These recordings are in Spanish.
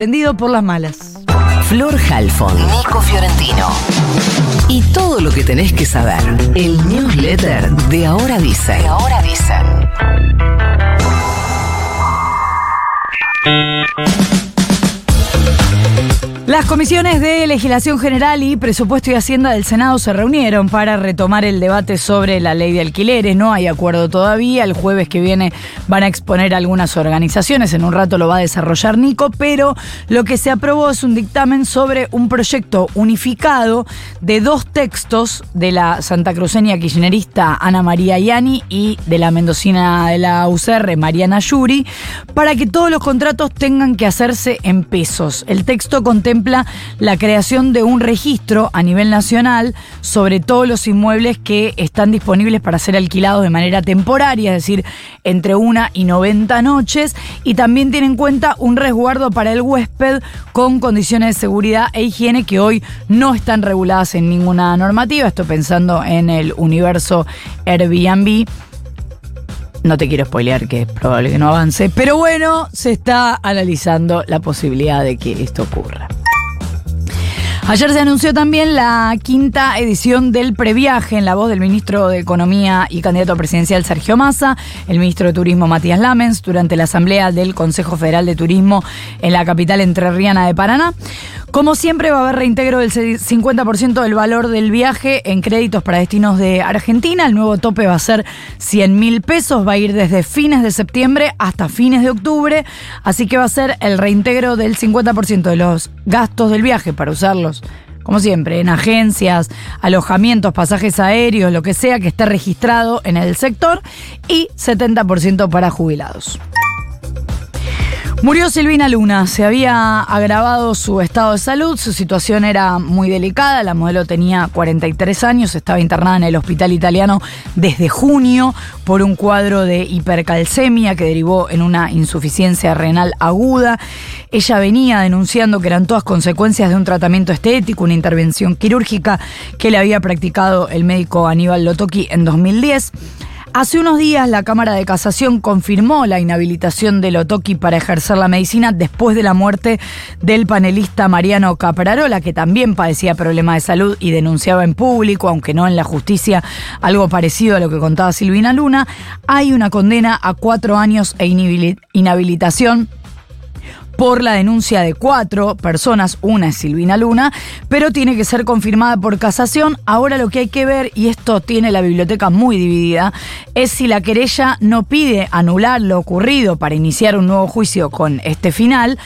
Vendido por las malas. Flor Halfon, Nico Fiorentino. Y todo lo que tenés que saber. El newsletter de Ahora Dice. De Ahora Dice. Las comisiones de legislación general y presupuesto y hacienda del Senado se reunieron para retomar el debate sobre la ley de alquileres. No hay acuerdo todavía. El jueves que viene van a exponer algunas organizaciones. En un rato lo va a desarrollar Nico, pero lo que se aprobó es un dictamen sobre un proyecto unificado de dos textos de la Santa Cruceña kirchnerista Ana María Yani y de la mendocina de la UCR Mariana Yuri para que todos los contratos tengan que hacerse en pesos. El texto contempla la creación de un registro a nivel nacional sobre todos los inmuebles que están disponibles para ser alquilados de manera temporaria, es decir, entre una y 90 noches, y también tiene en cuenta un resguardo para el huésped con condiciones de seguridad e higiene que hoy no están reguladas en ninguna normativa. Estoy pensando en el universo Airbnb. No te quiero spoilear que es probable que no avance, pero bueno, se está analizando la posibilidad de que esto ocurra. Ayer se anunció también la quinta edición del previaje en la voz del ministro de Economía y candidato presidencial Sergio Massa, el ministro de Turismo Matías Lamens, durante la asamblea del Consejo Federal de Turismo en la capital entrerriana de Paraná. Como siempre va a haber reintegro del 50% del valor del viaje en créditos para destinos de Argentina. El nuevo tope va a ser 100 mil pesos, va a ir desde fines de septiembre hasta fines de octubre, así que va a ser el reintegro del 50% de los gastos del viaje para usarlos como siempre, en agencias, alojamientos, pasajes aéreos, lo que sea que esté registrado en el sector y 70% para jubilados. Murió Silvina Luna, se había agravado su estado de salud, su situación era muy delicada, la modelo tenía 43 años, estaba internada en el hospital italiano desde junio por un cuadro de hipercalcemia que derivó en una insuficiencia renal aguda. Ella venía denunciando que eran todas consecuencias de un tratamiento estético, una intervención quirúrgica que le había practicado el médico Aníbal Lotoki en 2010. Hace unos días la Cámara de Casación confirmó la inhabilitación de Lotoki para ejercer la medicina después de la muerte del panelista Mariano Caprarola, que también padecía problemas de salud y denunciaba en público, aunque no en la justicia, algo parecido a lo que contaba Silvina Luna. Hay una condena a cuatro años e inhabilitación por la denuncia de cuatro personas, una es Silvina Luna, pero tiene que ser confirmada por casación. Ahora lo que hay que ver, y esto tiene la biblioteca muy dividida, es si la querella no pide anular lo ocurrido para iniciar un nuevo juicio con este final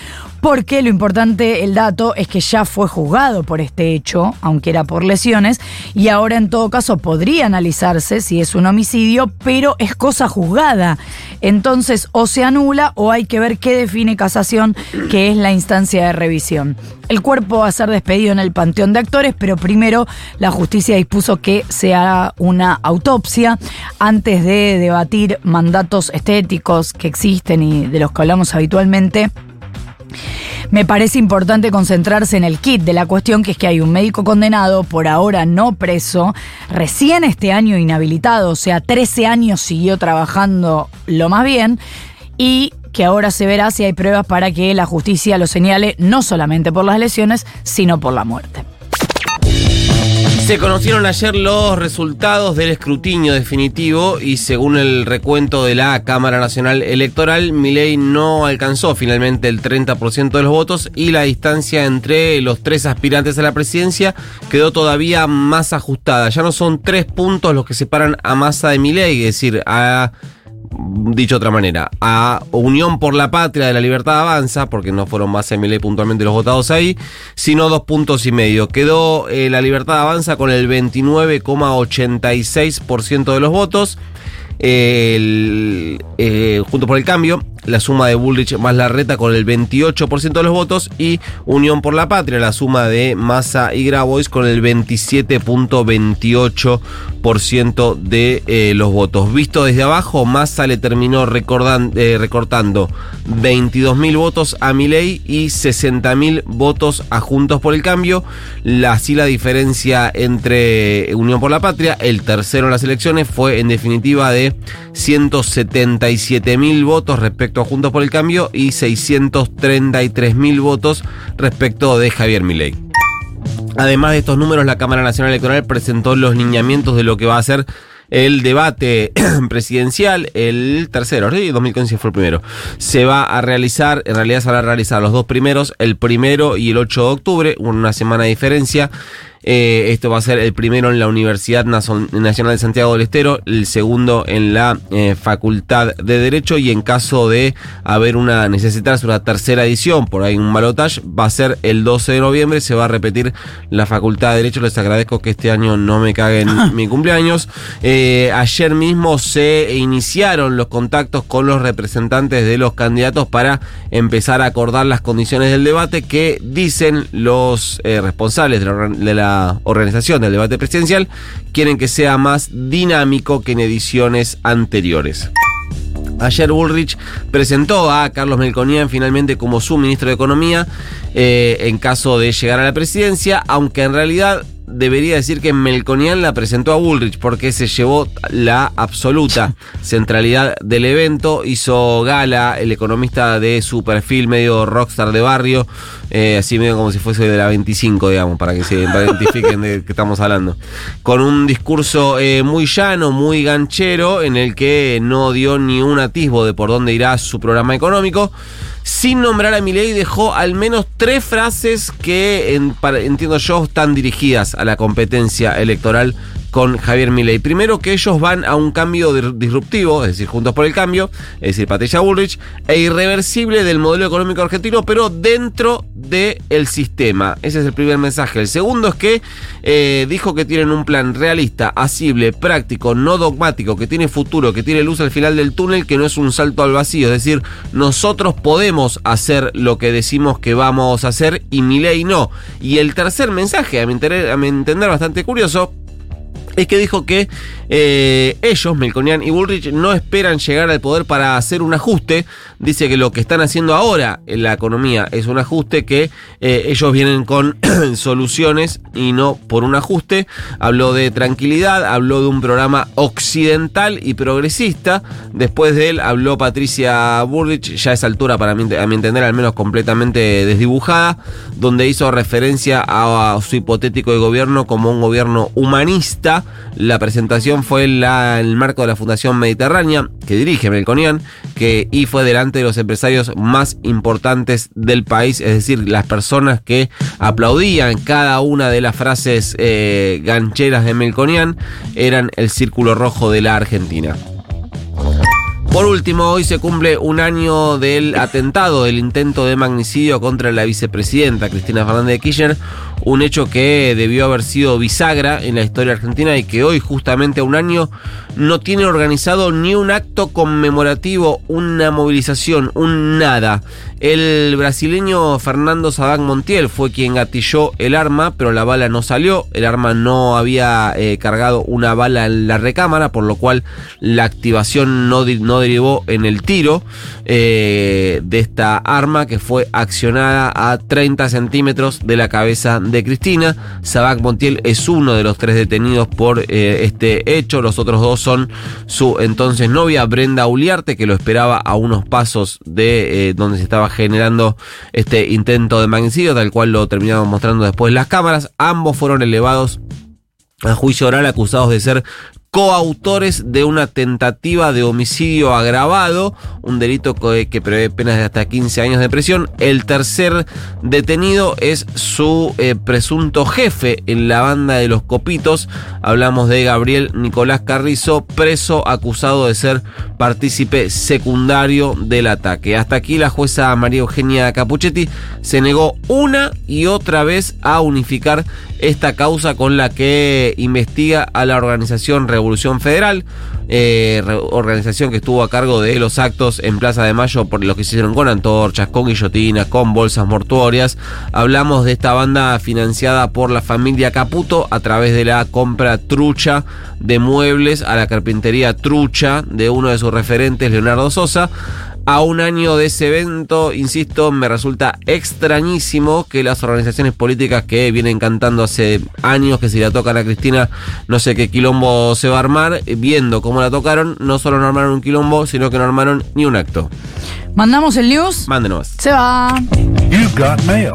porque lo importante, el dato, es que ya fue juzgado por este hecho, aunque era por lesiones, y ahora en todo caso podría analizarse si es un homicidio, pero es cosa juzgada. Entonces, o se anula o hay que ver qué define casación, que es la instancia de revisión. El cuerpo va a ser despedido en el Panteón de Actores, pero primero la justicia dispuso que se haga una autopsia antes de debatir mandatos estéticos que existen y de los que hablamos habitualmente me parece importante concentrarse en el kit de la cuestión, que es que hay un médico condenado, por ahora no preso, recién este año inhabilitado, o sea, 13 años siguió trabajando lo más bien, y que ahora se verá si hay pruebas para que la justicia lo señale no solamente por las lesiones, sino por la muerte. Se conocieron ayer los resultados del escrutinio definitivo y según el recuento de la Cámara Nacional Electoral, Milei no alcanzó finalmente el 30% de los votos y la distancia entre los tres aspirantes a la presidencia quedó todavía más ajustada. Ya no son tres puntos los que separan a Massa de Milei, es decir, a dicho de otra manera, a Unión por la Patria de la Libertad Avanza, porque no fueron más MLE puntualmente los votados ahí, sino dos puntos y medio. Quedó eh, la Libertad Avanza con el 29,86% de los votos. Eh, junto por el cambio, la suma de Bullrich más Larreta con el 28% de los votos y Unión por la Patria, la suma de Massa y Grabois con el 27.28% de eh, los votos. Visto desde abajo, Massa le terminó eh, recortando 22.000 votos a Milei y 60.000 votos a Juntos por el Cambio. Así la diferencia entre Unión por la Patria, el tercero en las elecciones, fue en definitiva de 177.000 votos respecto respecto a Juntos por el Cambio y 633 mil votos respecto de Javier Milei. Además de estos números, la Cámara Nacional Electoral presentó los lineamientos de lo que va a ser el debate presidencial, el tercero, ¿sí? 2015 fue el primero. Se va a realizar, en realidad se van a realizar los dos primeros, el primero y el 8 de octubre, una semana de diferencia. Eh, esto va a ser el primero en la Universidad Nacional de Santiago del Estero, el segundo en la eh, Facultad de Derecho y en caso de haber una necesitarse una tercera edición, por ahí un balotage, va a ser el 12 de noviembre, se va a repetir la Facultad de Derecho. Les agradezco que este año no me caguen mi cumpleaños. Eh, ayer mismo se iniciaron los contactos con los representantes de los candidatos para empezar a acordar las condiciones del debate que dicen los responsables de la organización del debate presidencial quieren que sea más dinámico que en ediciones anteriores. Ayer Bullrich presentó a Carlos Melconian finalmente como su ministro de Economía eh, en caso de llegar a la presidencia, aunque en realidad debería decir que Melconian la presentó a Bullrich porque se llevó la absoluta centralidad del evento. Hizo gala el economista de su perfil medio rockstar de barrio, eh, así medio como si fuese de la 25, digamos, para que se identifiquen de qué estamos hablando. Con un discurso eh, muy llano, muy ganchero, en el que no dio ni un atisbo de por dónde irá su programa económico sin nombrar a Milei, dejó al menos tres frases que entiendo yo están dirigidas a la competencia electoral con Javier Milei. Primero que ellos van a un cambio disruptivo, es decir, juntos por el cambio, es decir, Patricia Bullrich, e irreversible del modelo económico argentino, pero dentro del sistema. Ese es el primer mensaje. El segundo es que eh, dijo que tienen un plan realista, asible, práctico, no dogmático, que tiene futuro, que tiene luz al final del túnel, que no es un salto al vacío. Es decir, nosotros podemos hacer lo que decimos que vamos a hacer y Milei no. Y el tercer mensaje, a mi entender bastante curioso, es que dijo que eh, ellos, Melconian y Bullrich, no esperan llegar al poder para hacer un ajuste. Dice que lo que están haciendo ahora en la economía es un ajuste que eh, ellos vienen con soluciones y no por un ajuste. Habló de tranquilidad, habló de un programa occidental y progresista. Después de él habló Patricia Bullrich, ya a esa altura para mí, a mi entender al menos completamente desdibujada, donde hizo referencia a, a su hipotético de gobierno como un gobierno humanista la presentación fue en el marco de la Fundación Mediterránea, que dirige Melconian, que, y fue delante de los empresarios más importantes del país, es decir, las personas que aplaudían cada una de las frases eh, gancheras de Melconian eran el círculo rojo de la Argentina. Por último, hoy se cumple un año del atentado, del intento de magnicidio contra la vicepresidenta Cristina Fernández de Kirchner, un hecho que debió haber sido bisagra en la historia argentina y que hoy, justamente un año, no tiene organizado ni un acto conmemorativo, una movilización, un nada. El brasileño Fernando Sabac Montiel fue quien gatilló el arma, pero la bala no salió. El arma no había eh, cargado una bala en la recámara, por lo cual la activación no, no derivó en el tiro eh, de esta arma que fue accionada a 30 centímetros de la cabeza de Cristina. Sabac Montiel es uno de los tres detenidos por eh, este hecho. Los otros dos son su entonces novia Brenda Uliarte, que lo esperaba a unos pasos de donde se estaba generando este intento de magnicidio, tal cual lo terminamos mostrando después las cámaras. Ambos fueron elevados a juicio oral acusados de ser coautores de una tentativa de homicidio agravado, un delito que prevé penas de hasta 15 años de prisión. El tercer detenido es su eh, presunto jefe en la banda de los copitos. Hablamos de Gabriel Nicolás Carrizo, preso acusado de ser partícipe secundario del ataque. Hasta aquí la jueza María Eugenia Capuchetti se negó una y otra vez a unificar esta causa con la que investiga a la organización Revolución Federal, eh, organización que estuvo a cargo de los actos en Plaza de Mayo por los que se hicieron con antorchas, con guillotinas, con bolsas mortuorias. Hablamos de esta banda financiada por la familia Caputo a través de la compra trucha de muebles a la carpintería trucha de uno de sus referentes, Leonardo Sosa A un año de ese evento, insisto, me resulta extrañísimo que las organizaciones políticas que vienen cantando hace años que si la tocan a Cristina, no sé qué quilombo se va a armar, viendo cómo la tocaron, no solo no armaron un quilombo, sino que no armaron ni un acto. ¿Mandamos el news? Mándenos. Se va. You've got mail.